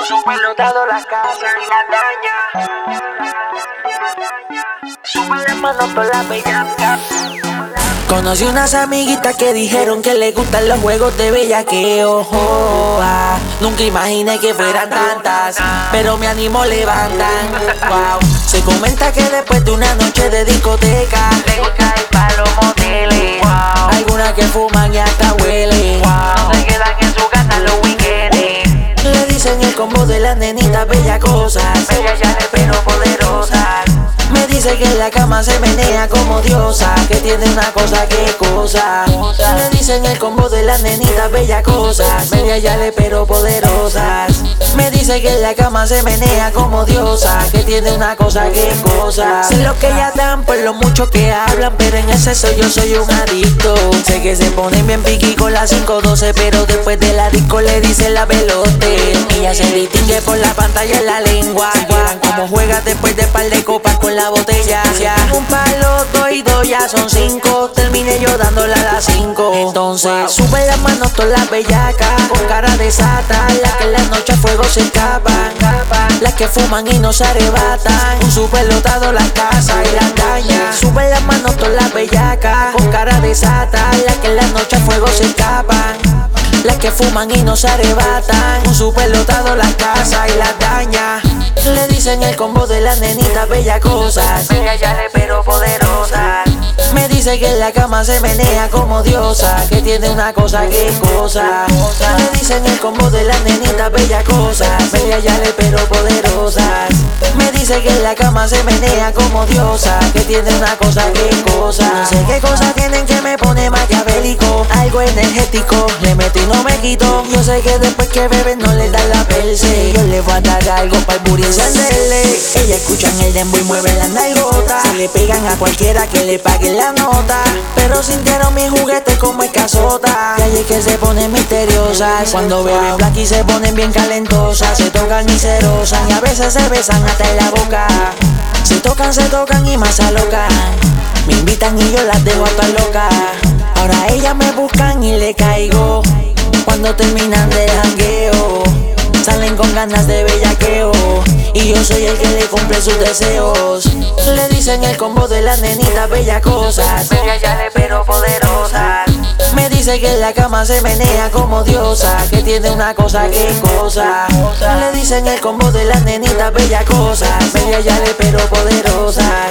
Con su pelo dado la casa y la daña. Sube la mano por la bellaca. Conocí unas amiguitas que dijeron que les gustan los juegos de bellaqueo. Oh, ah. Nunca imaginé que fueran tantas, pero me animo levantan. Wow. Se comenta que después de una noche de discoteca, Le gusta el palo combo de las nenitas bella cosas. Bellas ya pero poderosas. Me dice que la cama se menea como diosa, que tiene una cosa que cosa. Le dicen el combo de las nenitas bella cosas, media yale pero poderosas. Me dice que en la cama se menea como diosa, que tiene una cosa que cosa. Sé lo que ellas dan por lo mucho que hablan, pero en exceso yo soy un adicto. Sé que se ponen bien piqui con la 512, pero después de la disco le dicen la velote. Ella se distingue por la pantalla en la lengua. Cómo juega después de par de copas con la botella. Ya un palo, dos y dos, ya son cinco. Terminé yo dándole a las cinco. Entonces sube las manos todas las bellacas. Con cara de sata, las que la se escapan. Las que fuman y no se arrebatan. Un super lotado la casa y la daña. Sube las manos todas las bellacas. Con cara de sata, las que en la noche a fuego se escapan. Las que fuman y no se arrebatan. Un super lotado la casa y la daña. Le dicen el combo de las nenitas bella cosas. Bellas ya pero poderosas. Me dice que en la cama se menea como diosa, que tiene una cosa que cosa. Le dicen el combo de las nenitas bella cosas, bella yale pero poderosas. Me dice que en la cama se menea como diosa, que tiene una cosa que cosa. No sé qué cosa tienen que me pone maquiavélico, energético, le meto y no me quito. Yo sé que después que beben no le dan la perse. Yo le voy a dar algo para el booty encenderle. Ella escuchan el dembow y mueve la nalgota. Se le pegan a cualquiera que le pague la nota. Pero sintieron mi juguete como escasota. Y ahí es que se ponen misteriosas. Cuando beben black se ponen bien calentosas. Se tocan y se y a veces se besan hasta en la boca. Se tocan, se tocan y más se alocan. Me invitan y yo las dejo hasta loca. Ahora ellas me y le caigo. Cuando terminan de jangueo. Salen con ganas de bellaqueo Y yo soy el que le cumple sus deseos Le dicen el combo de las nenitas bella cosas ya pero poderosas. Me dice que en la cama se menea como diosa Que tiene una cosa que cosa Le dicen el combo de las nenitas bella cosas yale pero poderosas